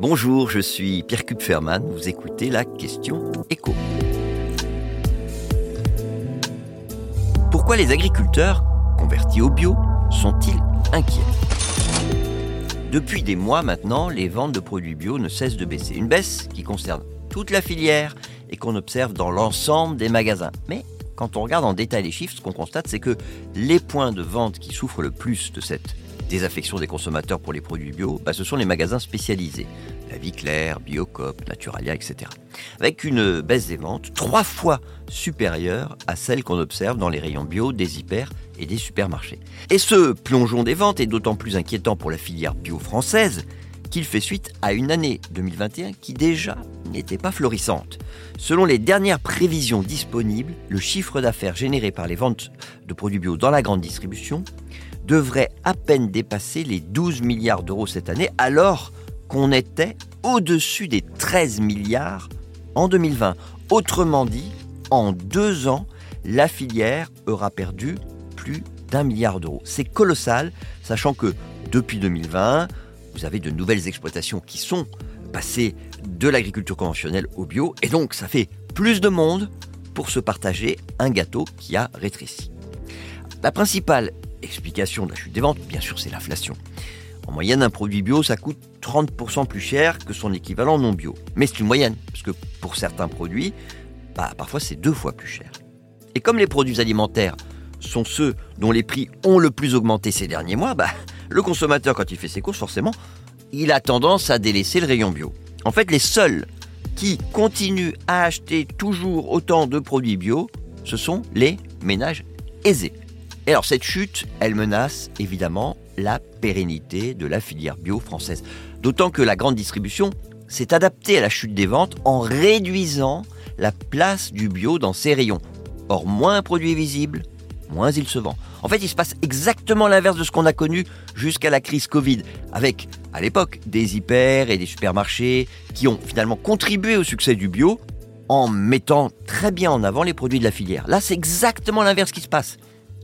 Bonjour, je suis Pierre Kupferman, vous écoutez la question écho. Pourquoi les agriculteurs, convertis au bio, sont-ils inquiets? Depuis des mois maintenant, les ventes de produits bio ne cessent de baisser. Une baisse qui concerne toute la filière et qu'on observe dans l'ensemble des magasins. Mais quand on regarde en détail les chiffres, ce qu'on constate, c'est que les points de vente qui souffrent le plus de cette désaffection des consommateurs pour les produits bio, bah, ce sont les magasins spécialisés. La Vie Claire, Biocop, Naturalia, etc. Avec une baisse des ventes trois fois supérieure à celle qu'on observe dans les rayons bio des hyper et des supermarchés. Et ce plongeon des ventes est d'autant plus inquiétant pour la filière bio française qu'il fait suite à une année 2021 qui déjà n'était pas florissante. Selon les dernières prévisions disponibles, le chiffre d'affaires généré par les ventes de produits bio dans la grande distribution devrait à peine dépasser les 12 milliards d'euros cette année, alors qu'on était au-dessus des 13 milliards en 2020. Autrement dit, en deux ans, la filière aura perdu plus d'un milliard d'euros. C'est colossal, sachant que depuis 2020, vous avez de nouvelles exploitations qui sont passées de l'agriculture conventionnelle au bio, et donc ça fait plus de monde pour se partager un gâteau qui a rétréci. La principale explication de la chute des ventes, bien sûr, c'est l'inflation. En moyenne, un produit bio, ça coûte 30% plus cher que son équivalent non bio. Mais c'est une moyenne, parce que pour certains produits, bah, parfois c'est deux fois plus cher. Et comme les produits alimentaires sont ceux dont les prix ont le plus augmenté ces derniers mois, bah, le consommateur, quand il fait ses courses, forcément, il a tendance à délaisser le rayon bio. En fait, les seuls qui continuent à acheter toujours autant de produits bio, ce sont les ménages aisés. Et alors cette chute, elle menace évidemment la pérennité de la filière bio française. D'autant que la grande distribution s'est adaptée à la chute des ventes en réduisant la place du bio dans ses rayons. Or, moins un produit est visible, moins il se vend. En fait, il se passe exactement l'inverse de ce qu'on a connu jusqu'à la crise Covid, avec, à l'époque, des hyper et des supermarchés qui ont finalement contribué au succès du bio en mettant très bien en avant les produits de la filière. Là, c'est exactement l'inverse qui se passe.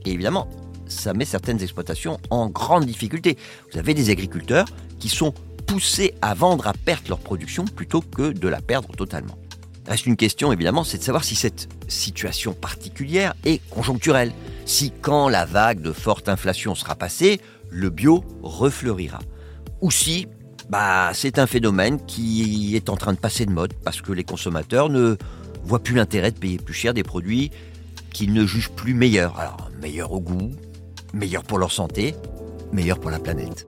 Et évidemment, ça met certaines exploitations en grande difficulté. Vous avez des agriculteurs qui sont poussés à vendre à perte leur production plutôt que de la perdre totalement. Reste une question évidemment, c'est de savoir si cette situation particulière est conjoncturelle. Si quand la vague de forte inflation sera passée, le bio refleurira. Ou si bah, c'est un phénomène qui est en train de passer de mode parce que les consommateurs ne voient plus l'intérêt de payer plus cher des produits qu'ils ne jugent plus meilleurs. Alors, meilleurs au goût, meilleurs pour leur santé, meilleurs pour la planète.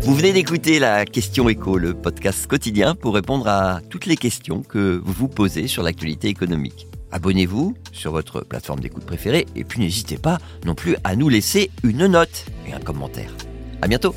Vous venez d'écouter la question écho, le podcast quotidien pour répondre à toutes les questions que vous vous posez sur l'actualité économique. Abonnez-vous sur votre plateforme d'écoute préférée et puis n'hésitez pas non plus à nous laisser une note et un commentaire. À bientôt!